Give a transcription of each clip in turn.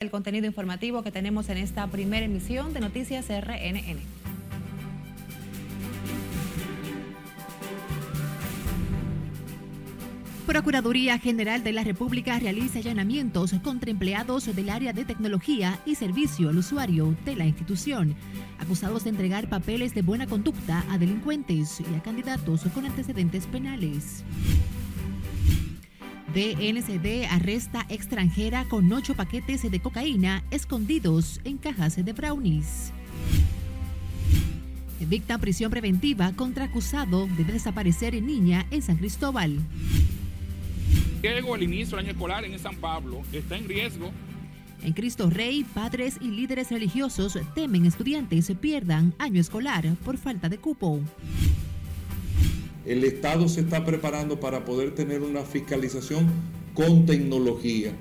el contenido informativo que tenemos en esta primera emisión de Noticias RNN. Procuraduría General de la República realiza allanamientos contra empleados del área de tecnología y servicio al usuario de la institución, acusados de entregar papeles de buena conducta a delincuentes y a candidatos con antecedentes penales. DNCD arresta extranjera con ocho paquetes de cocaína escondidos en cajas de brownies. Dicta prisión preventiva contra acusado de desaparecer niña en San Cristóbal. Diego, el inicio del año escolar en San Pablo está en riesgo. En Cristo Rey, padres y líderes religiosos temen estudiantes pierdan año escolar por falta de cupo el Estado se está preparando para poder tener una fiscalización con tecnología.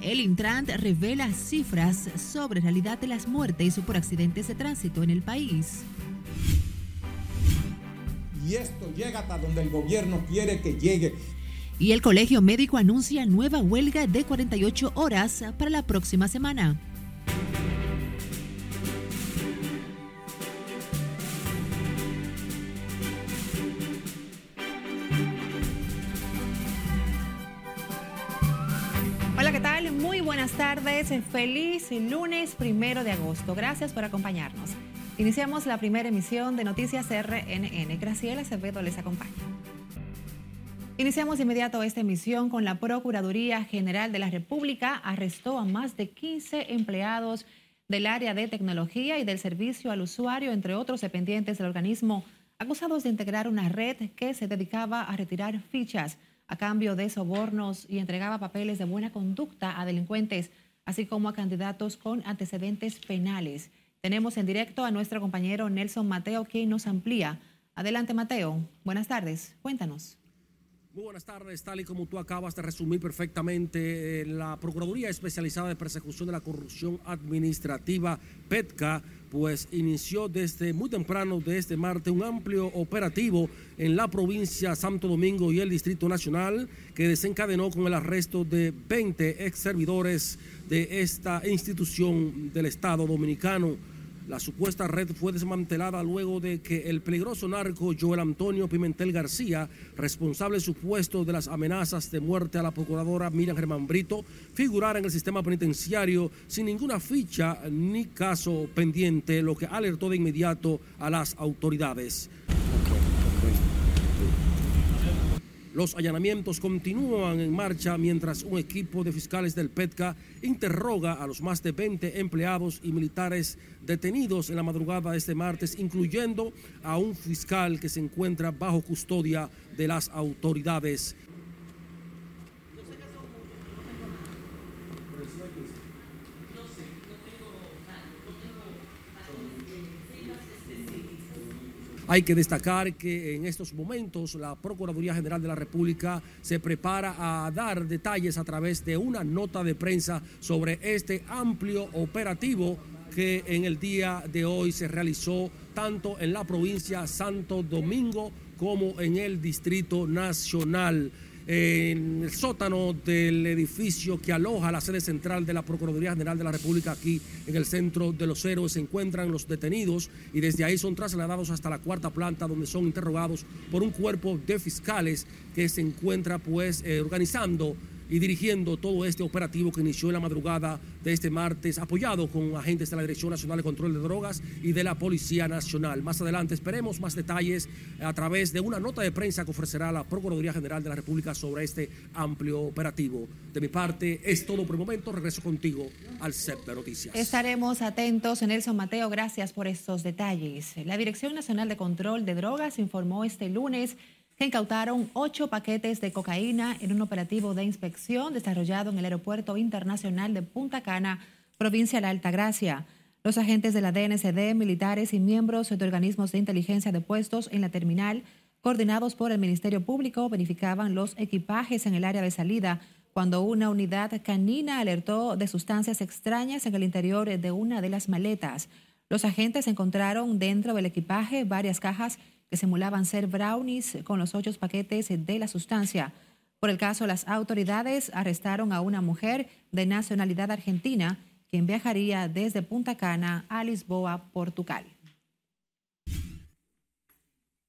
El Intran revela cifras sobre realidad de las muertes por accidentes de tránsito en el país. Y esto llega hasta donde el gobierno quiere que llegue. Y el Colegio Médico anuncia nueva huelga de 48 horas para la próxima semana. Tardes. Feliz lunes primero de agosto. Gracias por acompañarnos. Iniciamos la primera emisión de Noticias RNN. Graciela Acevedo les acompaña. Iniciamos de inmediato esta emisión con la Procuraduría General de la República. Arrestó a más de 15 empleados del área de tecnología y del servicio al usuario, entre otros dependientes del organismo, acusados de integrar una red que se dedicaba a retirar fichas a cambio de sobornos y entregaba papeles de buena conducta a delincuentes, así como a candidatos con antecedentes penales. Tenemos en directo a nuestro compañero Nelson Mateo, quien nos amplía. Adelante, Mateo. Buenas tardes. Cuéntanos. Muy buenas tardes, tal y como tú acabas de resumir perfectamente, eh, la Procuraduría Especializada de Persecución de la Corrupción Administrativa, PETCA, pues inició desde muy temprano de este martes un amplio operativo en la provincia Santo Domingo y el Distrito Nacional que desencadenó con el arresto de 20 ex servidores de esta institución del Estado Dominicano. La supuesta red fue desmantelada luego de que el peligroso narco Joel Antonio Pimentel García, responsable supuesto de las amenazas de muerte a la procuradora Miriam Germán Brito, figurara en el sistema penitenciario sin ninguna ficha ni caso pendiente, lo que alertó de inmediato a las autoridades. Los allanamientos continúan en marcha mientras un equipo de fiscales del PETCA interroga a los más de 20 empleados y militares detenidos en la madrugada de este martes, incluyendo a un fiscal que se encuentra bajo custodia de las autoridades. Hay que destacar que en estos momentos la Procuraduría General de la República se prepara a dar detalles a través de una nota de prensa sobre este amplio operativo que en el día de hoy se realizó tanto en la provincia Santo Domingo como en el Distrito Nacional en el sótano del edificio que aloja la sede central de la Procuraduría General de la República aquí en el centro de los héroes se encuentran los detenidos y desde ahí son trasladados hasta la cuarta planta donde son interrogados por un cuerpo de fiscales que se encuentra pues eh, organizando y dirigiendo todo este operativo que inició en la madrugada de este martes, apoyado con agentes de la Dirección Nacional de Control de Drogas y de la Policía Nacional. Más adelante esperemos más detalles a través de una nota de prensa que ofrecerá la Procuraduría General de la República sobre este amplio operativo. De mi parte es todo por el momento. Regreso contigo al CEP de Noticias. Estaremos atentos. Nelson Mateo, gracias por estos detalles. La Dirección Nacional de Control de Drogas informó este lunes incautaron ocho paquetes de cocaína en un operativo de inspección desarrollado en el Aeropuerto Internacional de Punta Cana, provincia de la Altagracia. Los agentes de la DNCD, militares y miembros de organismos de inteligencia de puestos en la terminal, coordinados por el Ministerio Público, verificaban los equipajes en el área de salida cuando una unidad canina alertó de sustancias extrañas en el interior de una de las maletas. Los agentes encontraron dentro del equipaje varias cajas que simulaban ser brownies con los ocho paquetes de la sustancia. Por el caso, las autoridades arrestaron a una mujer de nacionalidad argentina quien viajaría desde Punta Cana a Lisboa, Portugal.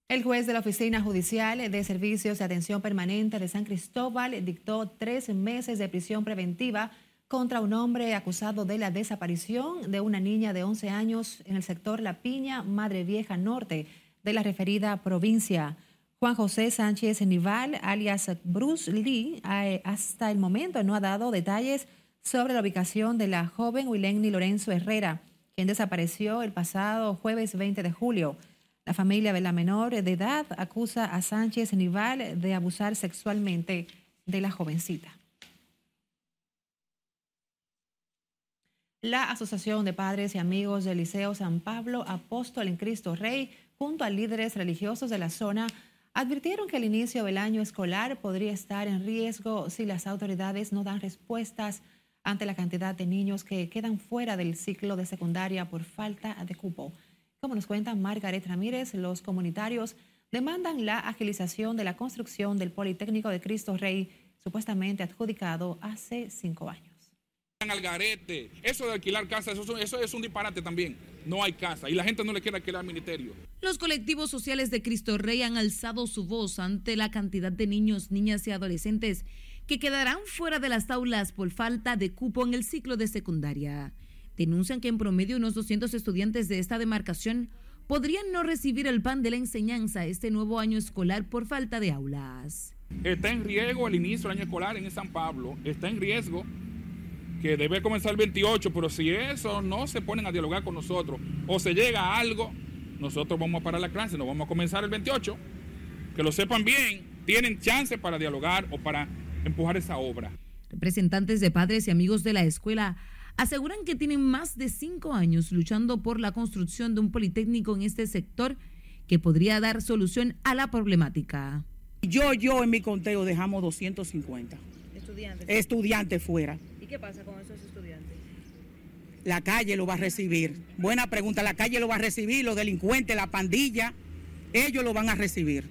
El juez de la Oficina Judicial de Servicios de Atención Permanente de San Cristóbal dictó tres meses de prisión preventiva contra un hombre acusado de la desaparición de una niña de 11 años en el sector La Piña, Madre Vieja Norte de la referida provincia. Juan José Sánchez Nival, alias Bruce Lee, hasta el momento no ha dado detalles sobre la ubicación de la joven Wilenny Lorenzo Herrera, quien desapareció el pasado jueves 20 de julio. La familia de la menor de edad acusa a Sánchez Nival de abusar sexualmente de la jovencita. La Asociación de Padres y Amigos del Liceo San Pablo Apóstol en Cristo Rey, junto a líderes religiosos de la zona, advirtieron que el inicio del año escolar podría estar en riesgo si las autoridades no dan respuestas ante la cantidad de niños que quedan fuera del ciclo de secundaria por falta de cupo. Como nos cuenta Margaret Ramírez, los comunitarios demandan la agilización de la construcción del Politécnico de Cristo Rey, supuestamente adjudicado hace cinco años. Eso de alquilar casa, eso, eso es un disparate también. No hay casa y la gente no le quiere alquilar al ministerio. Los colectivos sociales de Cristo Rey han alzado su voz ante la cantidad de niños, niñas y adolescentes que quedarán fuera de las aulas por falta de cupo en el ciclo de secundaria. Denuncian que en promedio unos 200 estudiantes de esta demarcación podrían no recibir el pan de la enseñanza este nuevo año escolar por falta de aulas. Está en riesgo el inicio del año escolar en San Pablo, está en riesgo que debe comenzar el 28, pero si eso no se ponen a dialogar con nosotros o se llega a algo, nosotros vamos a parar la clase, nos vamos a comenzar el 28. Que lo sepan bien, tienen chance para dialogar o para empujar esa obra. Representantes de padres y amigos de la escuela aseguran que tienen más de cinco años luchando por la construcción de un politécnico en este sector que podría dar solución a la problemática. Yo, yo en mi conteo dejamos 250 estudiantes, estudiantes fuera qué pasa con esos estudiantes? La calle lo va a recibir. Buena pregunta, la calle lo va a recibir, los delincuentes, la pandilla, ellos lo van a recibir.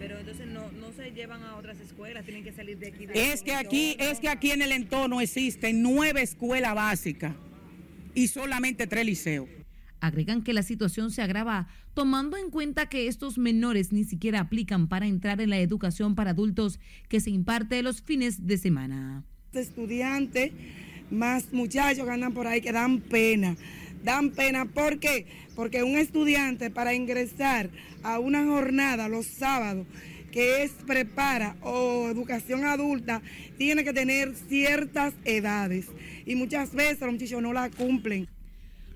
Pero entonces no, se llevan a otras escuelas, tienen que salir de aquí. es que aquí, es que aquí en el entorno existen nueve escuelas básicas y solamente tres liceos. Agregan que la situación se agrava tomando en cuenta que estos menores ni siquiera aplican para entrar en la educación para adultos que se imparte los fines de semana estudiantes, más muchachos que andan por ahí que dan pena. Dan pena, ¿por qué? Porque un estudiante para ingresar a una jornada los sábados que es prepara o educación adulta, tiene que tener ciertas edades y muchas veces los muchachos no la cumplen.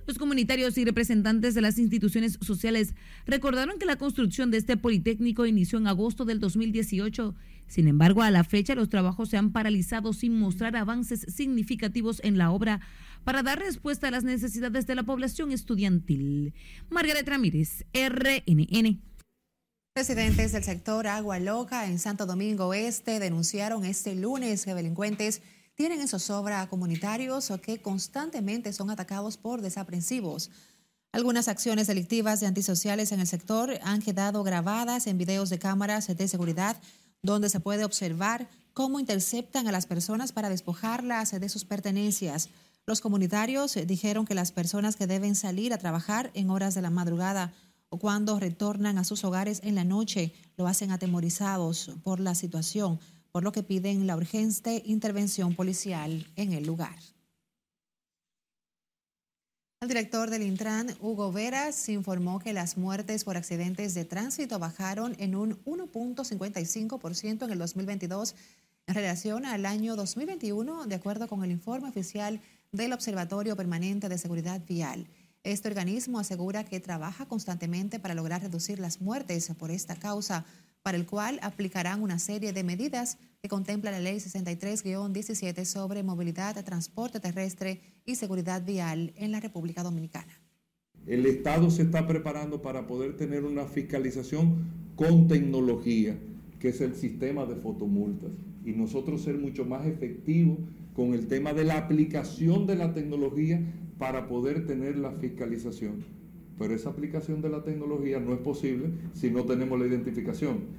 Los comunitarios y representantes de las instituciones sociales recordaron que la construcción de este Politécnico inició en agosto del 2018 sin embargo, a la fecha los trabajos se han paralizado sin mostrar avances significativos en la obra para dar respuesta a las necesidades de la población estudiantil. Margaret Ramírez, RNN. Residentes del sector Agua Loca en Santo Domingo Este denunciaron este lunes que delincuentes tienen en zozobra a comunitarios que constantemente son atacados por desaprensivos. Algunas acciones delictivas y antisociales en el sector han quedado grabadas en videos de cámaras de seguridad donde se puede observar cómo interceptan a las personas para despojarlas de sus pertenencias. Los comunitarios dijeron que las personas que deben salir a trabajar en horas de la madrugada o cuando retornan a sus hogares en la noche lo hacen atemorizados por la situación, por lo que piden la urgente intervención policial en el lugar. El director del Intran, Hugo Veras, informó que las muertes por accidentes de tránsito bajaron en un 1.55% en el 2022 en relación al año 2021, de acuerdo con el informe oficial del Observatorio Permanente de Seguridad Vial. Este organismo asegura que trabaja constantemente para lograr reducir las muertes por esta causa, para el cual aplicarán una serie de medidas que contempla la Ley 63-17 sobre movilidad, transporte terrestre y seguridad vial en la República Dominicana. El Estado se está preparando para poder tener una fiscalización con tecnología, que es el sistema de fotomultas, y nosotros ser mucho más efectivos con el tema de la aplicación de la tecnología para poder tener la fiscalización. Pero esa aplicación de la tecnología no es posible si no tenemos la identificación.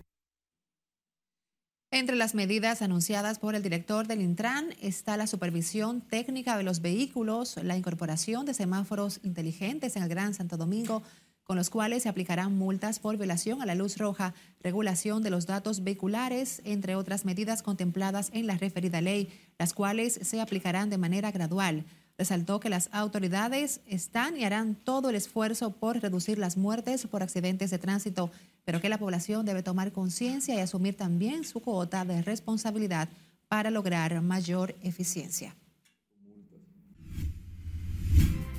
Entre las medidas anunciadas por el director del Intran está la supervisión técnica de los vehículos, la incorporación de semáforos inteligentes en el Gran Santo Domingo, con los cuales se aplicarán multas por violación a la luz roja, regulación de los datos vehiculares, entre otras medidas contempladas en la referida ley, las cuales se aplicarán de manera gradual. Resaltó que las autoridades están y harán todo el esfuerzo por reducir las muertes por accidentes de tránsito, pero que la población debe tomar conciencia y asumir también su cuota de responsabilidad para lograr mayor eficiencia.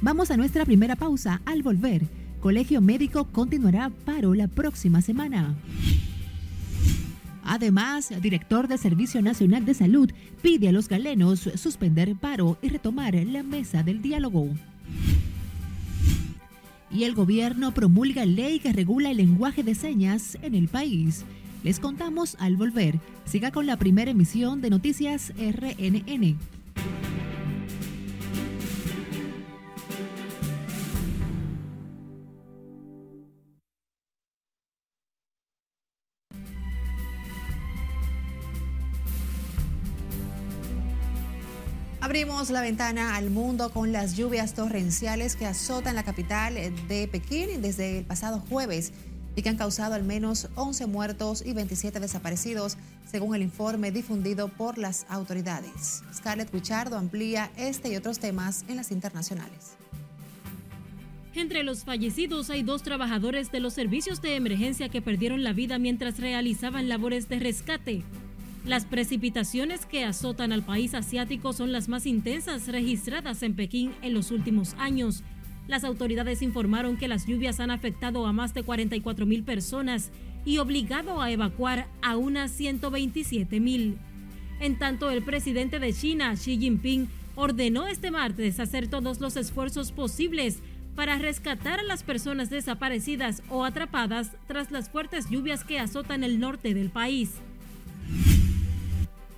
Vamos a nuestra primera pausa. Al volver, Colegio Médico continuará paro la próxima semana. Además, el director del Servicio Nacional de Salud pide a los galenos suspender paro y retomar la mesa del diálogo. Y el gobierno promulga ley que regula el lenguaje de señas en el país. Les contamos al volver. Siga con la primera emisión de Noticias RNN. Abrimos la ventana al mundo con las lluvias torrenciales que azotan la capital de Pekín desde el pasado jueves y que han causado al menos 11 muertos y 27 desaparecidos, según el informe difundido por las autoridades. Scarlett Wichardo amplía este y otros temas en las internacionales. Entre los fallecidos hay dos trabajadores de los servicios de emergencia que perdieron la vida mientras realizaban labores de rescate. Las precipitaciones que azotan al país asiático son las más intensas registradas en Pekín en los últimos años. Las autoridades informaron que las lluvias han afectado a más de 44 mil personas y obligado a evacuar a unas 127 mil. En tanto, el presidente de China, Xi Jinping, ordenó este martes hacer todos los esfuerzos posibles para rescatar a las personas desaparecidas o atrapadas tras las fuertes lluvias que azotan el norte del país.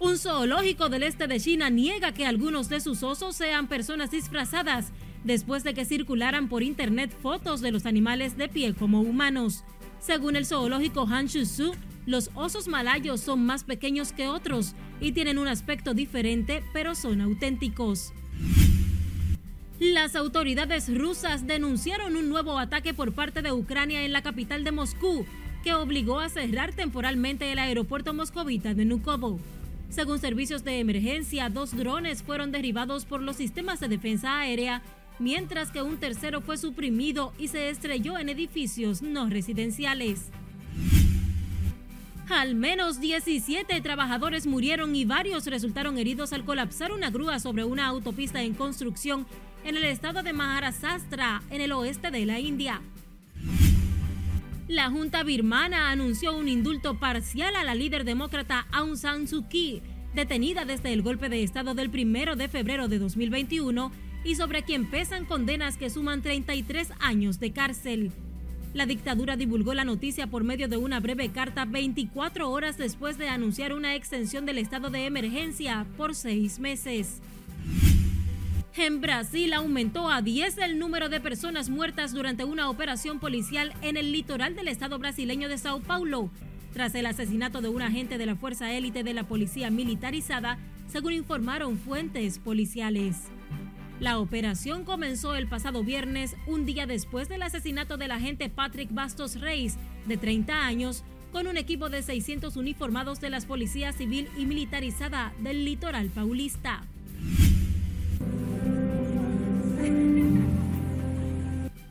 Un zoológico del este de China niega que algunos de sus osos sean personas disfrazadas después de que circularan por internet fotos de los animales de pie como humanos. Según el zoológico Han Shu los osos malayos son más pequeños que otros y tienen un aspecto diferente, pero son auténticos. Las autoridades rusas denunciaron un nuevo ataque por parte de Ucrania en la capital de Moscú, que obligó a cerrar temporalmente el aeropuerto moscovita de Nukovo. Según servicios de emergencia, dos drones fueron derribados por los sistemas de defensa aérea, mientras que un tercero fue suprimido y se estrelló en edificios no residenciales. Al menos 17 trabajadores murieron y varios resultaron heridos al colapsar una grúa sobre una autopista en construcción en el estado de Maharashtra, en el oeste de la India. La Junta birmana anunció un indulto parcial a la líder demócrata Aung San Suu Kyi, detenida desde el golpe de Estado del 1 de febrero de 2021 y sobre quien pesan condenas que suman 33 años de cárcel. La dictadura divulgó la noticia por medio de una breve carta 24 horas después de anunciar una extensión del estado de emergencia por seis meses. En Brasil aumentó a 10 el número de personas muertas durante una operación policial en el litoral del estado brasileño de Sao Paulo, tras el asesinato de un agente de la fuerza élite de la policía militarizada, según informaron fuentes policiales. La operación comenzó el pasado viernes, un día después del asesinato del agente Patrick Bastos Reis, de 30 años, con un equipo de 600 uniformados de las policías civil y militarizada del litoral paulista.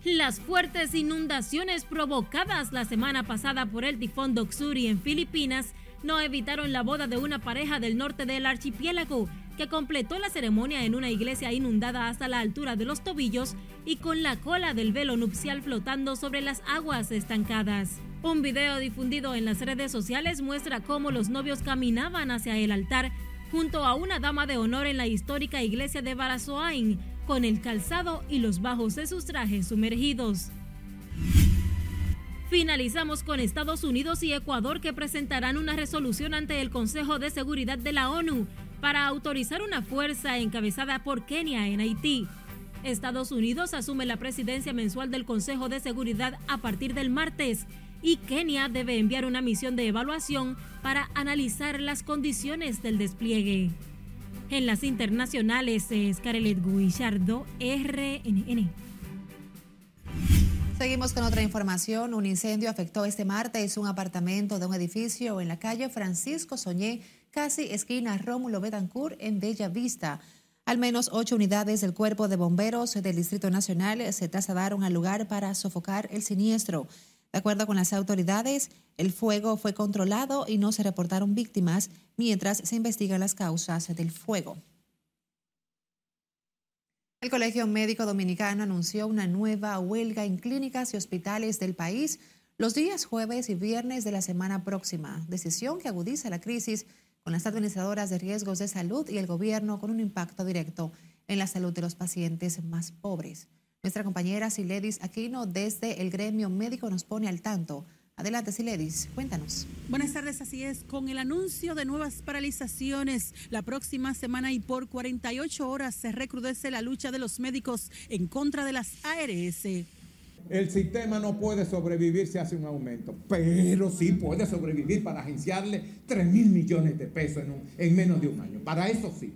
Las fuertes inundaciones provocadas la semana pasada por el tifón Doksuri en Filipinas no evitaron la boda de una pareja del norte del archipiélago que completó la ceremonia en una iglesia inundada hasta la altura de los tobillos y con la cola del velo nupcial flotando sobre las aguas estancadas. Un video difundido en las redes sociales muestra cómo los novios caminaban hacia el altar junto a una dama de honor en la histórica iglesia de Barazoain, con el calzado y los bajos de sus trajes sumergidos. Finalizamos con Estados Unidos y Ecuador que presentarán una resolución ante el Consejo de Seguridad de la ONU para autorizar una fuerza encabezada por Kenia en Haití. Estados Unidos asume la presidencia mensual del Consejo de Seguridad a partir del martes y Kenia debe enviar una misión de evaluación para analizar las condiciones del despliegue. En las internacionales es Carelet Guillardo, RNN. Seguimos con otra información. Un incendio afectó este martes un apartamento de un edificio en la calle Francisco Soñé, casi esquina Rómulo Betancourt, en Bella Vista. Al menos ocho unidades del Cuerpo de Bomberos del Distrito Nacional se trasladaron al lugar para sofocar el siniestro. De acuerdo con las autoridades, el fuego fue controlado y no se reportaron víctimas mientras se investigan las causas del fuego. El Colegio Médico Dominicano anunció una nueva huelga en clínicas y hospitales del país los días jueves y viernes de la semana próxima, decisión que agudiza la crisis con las administradoras de riesgos de salud y el gobierno con un impacto directo en la salud de los pacientes más pobres. Nuestra compañera Siledis Aquino desde el gremio médico nos pone al tanto Adelante, Siledis, cuéntanos. Buenas tardes, así es. Con el anuncio de nuevas paralizaciones la próxima semana y por 48 horas se recrudece la lucha de los médicos en contra de las ARS. El sistema no puede sobrevivir si hace un aumento, pero sí puede sobrevivir para agenciarle 3 mil millones de pesos en, un, en menos de un año. Para eso sí.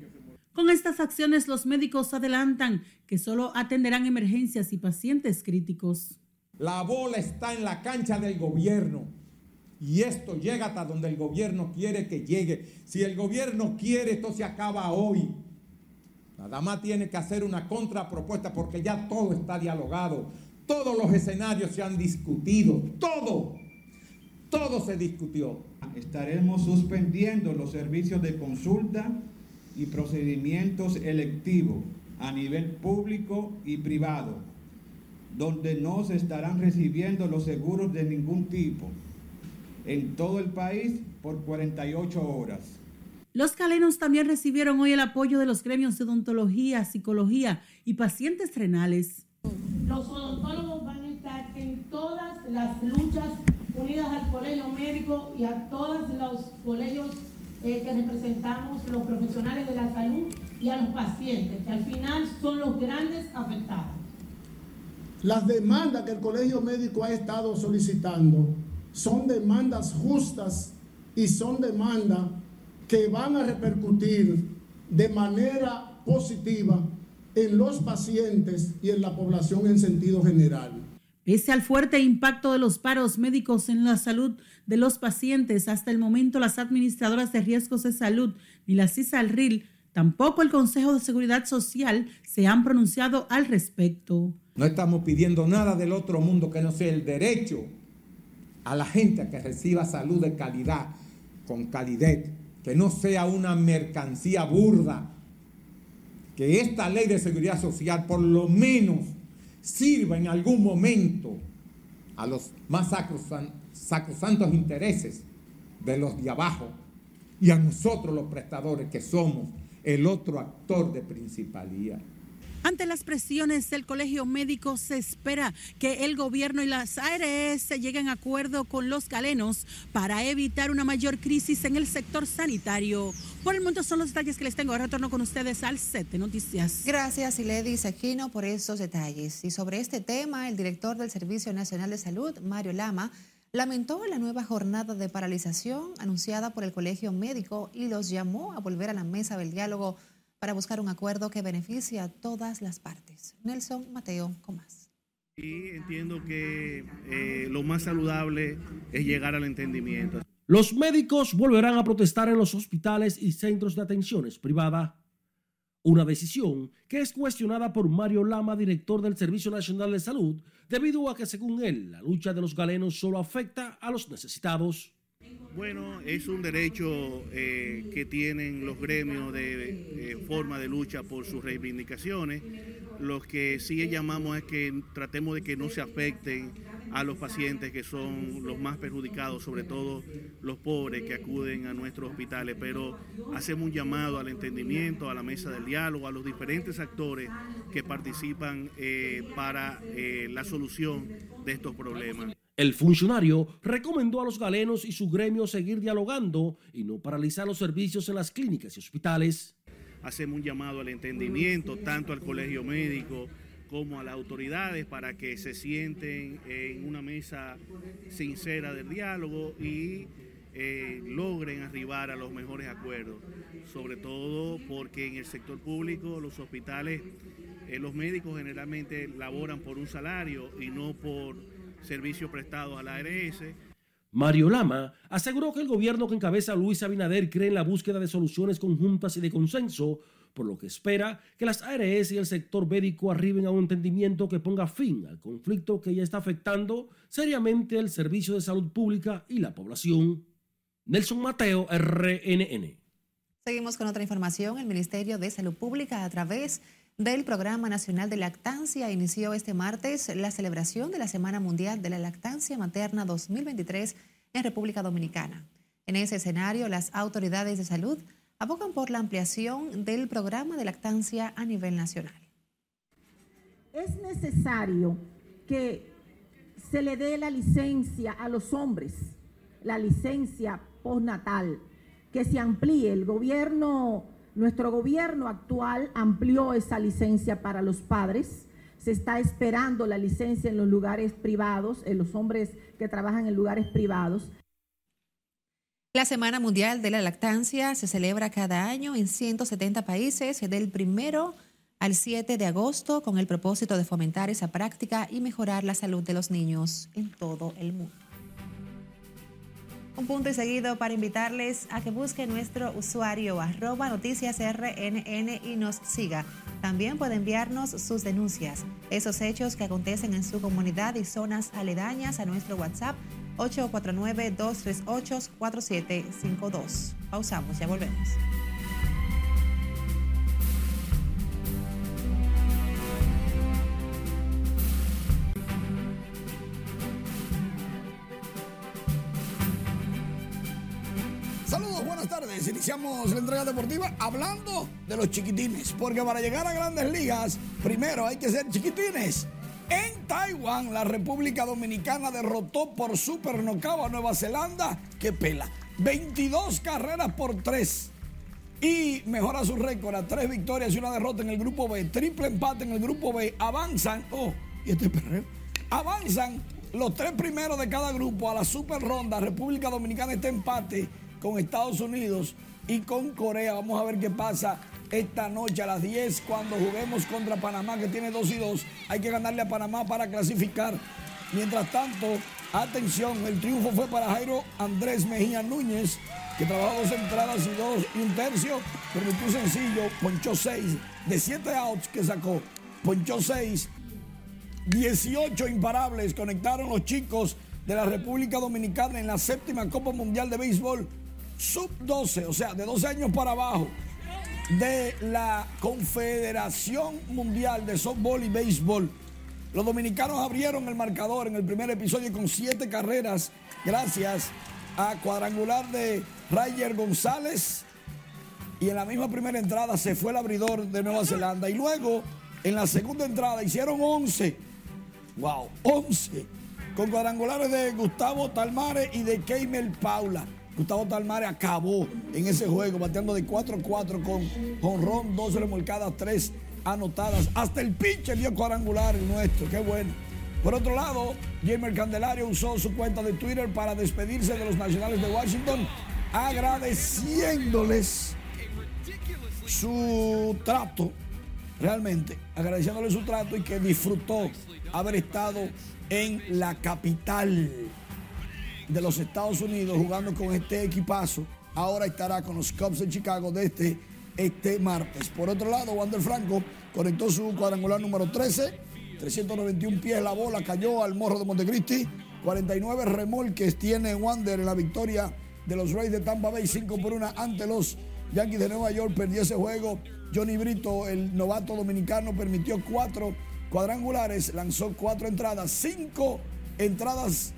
Con estas acciones los médicos adelantan que solo atenderán emergencias y pacientes críticos. La bola está en la cancha del gobierno. Y esto llega hasta donde el gobierno quiere que llegue. Si el gobierno quiere, esto se acaba hoy. Nada más tiene que hacer una contrapropuesta porque ya todo está dialogado. Todos los escenarios se han discutido. Todo. Todo se discutió. Estaremos suspendiendo los servicios de consulta y procedimientos electivos a nivel público y privado donde no se estarán recibiendo los seguros de ningún tipo en todo el país por 48 horas. Los calenos también recibieron hoy el apoyo de los gremios de odontología, psicología y pacientes renales. Los odontólogos van a estar en todas las luchas unidas al colegio médico y a todos los colegios eh, que representamos, los profesionales de la salud y a los pacientes, que al final son los grandes afectados. Las demandas que el Colegio Médico ha estado solicitando son demandas justas y son demandas que van a repercutir de manera positiva en los pacientes y en la población en sentido general. Pese al fuerte impacto de los paros médicos en la salud de los pacientes, hasta el momento las administradoras de riesgos de salud ni la CISALRIL, tampoco el Consejo de Seguridad Social se han pronunciado al respecto. No estamos pidiendo nada del otro mundo que no sea el derecho a la gente a que reciba salud de calidad, con calidez, que no sea una mercancía burda, que esta ley de seguridad social por lo menos sirva en algún momento a los más sacrosantos intereses de los de abajo y a nosotros los prestadores que somos el otro actor de principalía. Ante las presiones del Colegio Médico se espera que el gobierno y las ARS lleguen a acuerdo con los galenos para evitar una mayor crisis en el sector sanitario. Por el momento son los detalles que les tengo. Ahora retorno con ustedes al set de noticias. Gracias, Iledi Aquino, por esos detalles. Y sobre este tema, el director del Servicio Nacional de Salud, Mario Lama, lamentó la nueva jornada de paralización anunciada por el Colegio Médico y los llamó a volver a la mesa del diálogo para buscar un acuerdo que beneficie a todas las partes. Nelson Mateo Comas. Y entiendo que eh, lo más saludable es llegar al entendimiento. Los médicos volverán a protestar en los hospitales y centros de atenciones privada. Una decisión que es cuestionada por Mario Lama, director del Servicio Nacional de Salud, debido a que según él la lucha de los galenos solo afecta a los necesitados. Bueno, es un derecho eh, que tienen los gremios de eh, forma de lucha por sus reivindicaciones. Lo que sí llamamos es que tratemos de que no se afecten a los pacientes que son los más perjudicados, sobre todo los pobres que acuden a nuestros hospitales, pero hacemos un llamado al entendimiento, a la mesa del diálogo, a los diferentes actores que participan eh, para la solución de estos problemas. El funcionario recomendó a los galenos y su gremio seguir dialogando y no paralizar los servicios en las clínicas y hospitales. Hacemos un llamado al entendimiento, tanto al colegio médico como a las autoridades para que se sienten en una mesa sincera del diálogo y eh, logren arribar a los mejores acuerdos, sobre todo porque en el sector público los hospitales, eh, los médicos generalmente laboran por un salario y no por servicios prestados a la ARS. Mario Lama aseguró que el gobierno que encabeza Luis Abinader cree en la búsqueda de soluciones conjuntas y de consenso, por lo que espera que las ARS y el sector médico arriben a un entendimiento que ponga fin al conflicto que ya está afectando seriamente el servicio de salud pública y la población. Nelson Mateo, RNN. Seguimos con otra información. El Ministerio de Salud Pública, a través del Programa Nacional de Lactancia, inició este martes la celebración de la Semana Mundial de la Lactancia Materna 2023 en República Dominicana. En ese escenario, las autoridades de salud abogan por la ampliación del programa de lactancia a nivel nacional. Es necesario que se le dé la licencia a los hombres, la licencia postnatal, que se amplíe. El gobierno, nuestro gobierno actual amplió esa licencia para los padres. Se está esperando la licencia en los lugares privados, en los hombres que trabajan en lugares privados. La Semana Mundial de la Lactancia se celebra cada año en 170 países del primero al 7 de agosto con el propósito de fomentar esa práctica y mejorar la salud de los niños en todo el mundo. Un punto y seguido para invitarles a que busquen nuestro usuario arroba noticias RNN y nos siga. También puede enviarnos sus denuncias, esos hechos que acontecen en su comunidad y zonas aledañas a nuestro WhatsApp 849-238-4752. Pausamos, ya volvemos. La entrega deportiva hablando de los chiquitines, porque para llegar a grandes ligas, primero hay que ser chiquitines. En Taiwán, la República Dominicana derrotó por super a Nueva Zelanda, que pela, 22 carreras por 3 y mejora su récord a 3 victorias y una derrota en el grupo B, triple empate en el grupo B, avanzan, oh, y este perreo, avanzan los tres primeros de cada grupo a la super ronda, República Dominicana está empate con Estados Unidos y con Corea, vamos a ver qué pasa esta noche a las 10 cuando juguemos contra Panamá que tiene 2 y 2. Hay que ganarle a Panamá para clasificar. Mientras tanto, atención, el triunfo fue para Jairo Andrés Mejía Núñez, que trabajó dos entradas y dos y un tercio, permitió sencillo, ponchó 6 de 7 outs que sacó, ponchó 6, 18 imparables conectaron los chicos de la República Dominicana en la séptima Copa Mundial de Béisbol sub 12, o sea, de 12 años para abajo de la Confederación Mundial de Softball y Béisbol. Los dominicanos abrieron el marcador en el primer episodio con siete carreras gracias a cuadrangular de Rayer González. Y en la misma primera entrada se fue el abridor de Nueva Zelanda. Y luego en la segunda entrada hicieron 11. ¡Wow! 11. Con cuadrangulares de Gustavo Talmares y de Keimer Paula. Gustavo Talmares acabó en ese juego, bateando de 4-4 con jonrón, dos remolcadas, tres anotadas. Hasta el pitcher dio cuadrangular el nuestro, qué bueno. Por otro lado, Jamer Candelario usó su cuenta de Twitter para despedirse de los Nacionales de Washington, agradeciéndoles su trato, realmente, agradeciéndoles su trato y que disfrutó haber estado en la capital de los Estados Unidos jugando con este equipazo. Ahora estará con los Cubs de Chicago desde este, martes. Por otro lado, Wander Franco conectó su cuadrangular número 13. 391 pies la bola cayó al morro de Montecristi. 49 remolques tiene Wander en la victoria de los Rays de Tampa Bay. 5 por 1 ante los Yankees de Nueva York. Perdió ese juego. Johnny Brito, el novato dominicano, permitió cuatro cuadrangulares, lanzó cuatro entradas, cinco entradas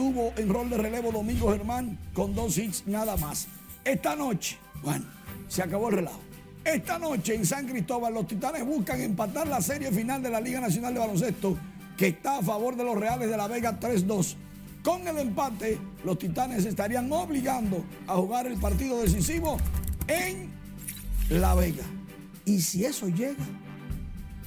tuvo en rol de relevo Domingo Germán con dos hits nada más. Esta noche, bueno, se acabó el relajo. Esta noche en San Cristóbal los Titanes buscan empatar la serie final de la Liga Nacional de Baloncesto que está a favor de los Reales de la Vega 3-2. Con el empate, los Titanes estarían obligando a jugar el partido decisivo en La Vega. Y si eso llega,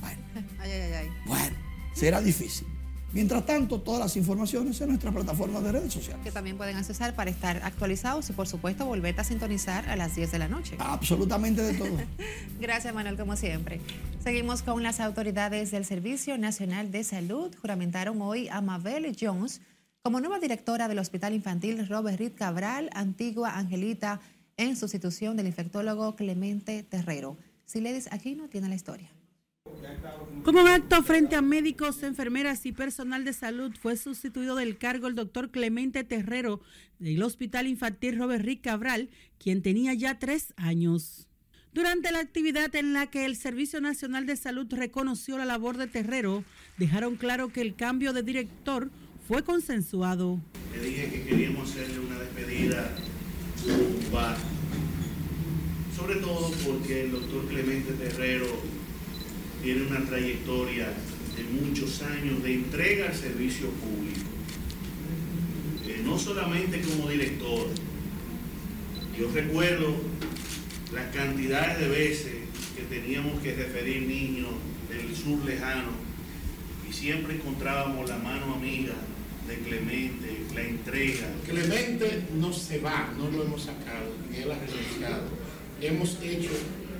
bueno, Ay, ay, ay. Bueno, será difícil. Mientras tanto, todas las informaciones en nuestra plataforma de redes sociales. Que también pueden accesar para estar actualizados y, por supuesto, volver a sintonizar a las 10 de la noche. Absolutamente de todo. Gracias, Manuel, como siempre. Seguimos con las autoridades del Servicio Nacional de Salud. Juramentaron hoy a Mabel Jones como nueva directora del Hospital Infantil Robert Reed Cabral, antigua Angelita, en sustitución del infectólogo Clemente Terrero. Siledis Aquino tiene la historia. Como acto frente a médicos, enfermeras y personal de salud, fue sustituido del cargo el doctor Clemente Terrero del Hospital Infantil Robert Rick Cabral, quien tenía ya tres años. Durante la actividad en la que el Servicio Nacional de Salud reconoció la labor de Terrero, dejaron claro que el cambio de director fue consensuado. Le dije que queríamos hacerle una despedida sobre todo porque el doctor Clemente Terrero tiene una trayectoria de muchos años de entrega al servicio público. Eh, no solamente como director. Yo recuerdo las cantidades de veces que teníamos que referir niños del sur lejano y siempre encontrábamos la mano amiga de Clemente, la entrega. Clemente no se va, no lo hemos sacado, ni él ha renunciado. Hemos hecho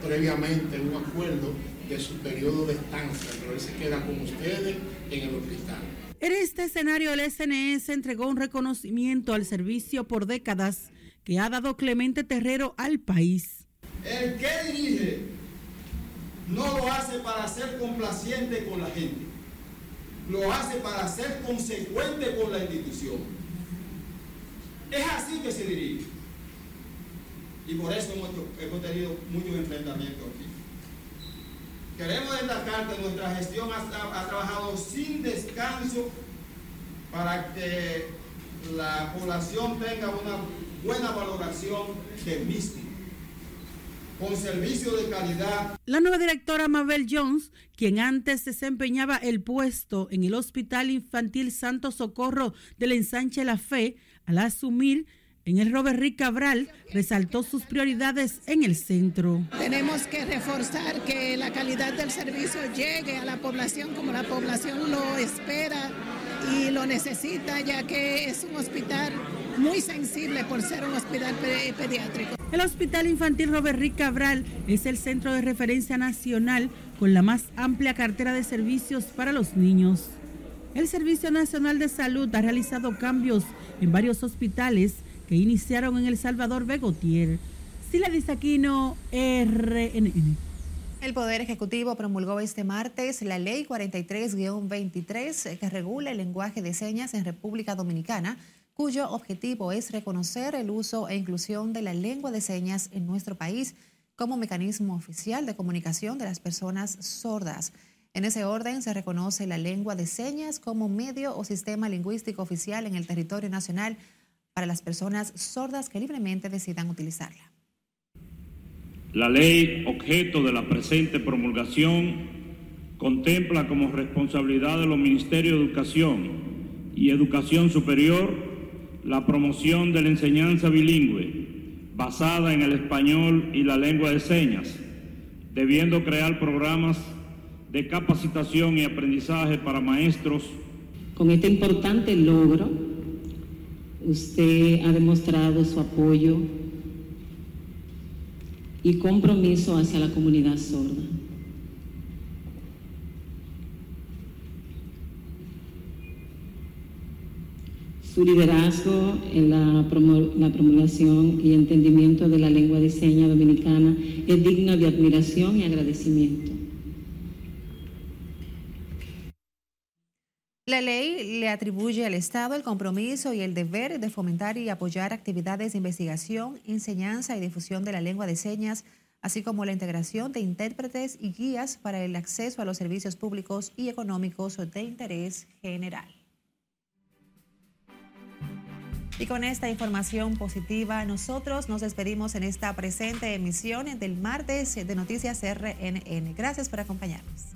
previamente un acuerdo de su periodo de estancia, pero él se queda con ustedes en el hospital. En este escenario, el SNS entregó un reconocimiento al servicio por décadas que ha dado Clemente Terrero al país. El que dirige no lo hace para ser complaciente con la gente, lo hace para ser consecuente con la institución. Es así que se dirige. Y por eso hemos, hemos tenido muchos enfrentamientos aquí. Queremos destacar que nuestra gestión ha, trabajado sin descanso para que la población tenga una buena valoración del mismo, con servicio de calidad. La nueva directora Mabel Jones, quien antes desempeñaba el puesto en el Hospital Infantil Santo Socorro del Ensanche La Fe, al asumir en el Robert Rick Cabral resaltó sus prioridades en el centro. Tenemos que reforzar que la calidad del servicio llegue a la población como la población lo espera y lo necesita, ya que es un hospital muy sensible por ser un hospital pediátrico. El Hospital Infantil Robert Rick Cabral es el centro de referencia nacional con la más amplia cartera de servicios para los niños. El Servicio Nacional de Salud ha realizado cambios en varios hospitales que iniciaron en El Salvador Begotier. Sila Disaquino, RNN. El Poder Ejecutivo promulgó este martes la Ley 43-23 eh, que regula el lenguaje de señas en República Dominicana, cuyo objetivo es reconocer el uso e inclusión de la lengua de señas en nuestro país como mecanismo oficial de comunicación de las personas sordas. En ese orden se reconoce la lengua de señas como medio o sistema lingüístico oficial en el territorio nacional para las personas sordas que libremente decidan utilizarla. La ley objeto de la presente promulgación contempla como responsabilidad de los Ministerios de Educación y Educación Superior la promoción de la enseñanza bilingüe basada en el español y la lengua de señas, debiendo crear programas de capacitación y aprendizaje para maestros. Con este importante logro, Usted ha demostrado su apoyo y compromiso hacia la comunidad sorda. Su liderazgo en la, promulgación y entendimiento de la lengua de señas dominicana es digno de admiración y agradecimiento. La ley le atribuye al Estado el compromiso y el deber de fomentar y apoyar actividades de investigación, enseñanza y difusión de la lengua de señas, así como la integración de intérpretes y guías para el acceso a los servicios públicos y económicos de interés general. Y con esta información positiva, nosotros nos despedimos en esta presente emisión del martes de Noticias RNN. Gracias por acompañarnos.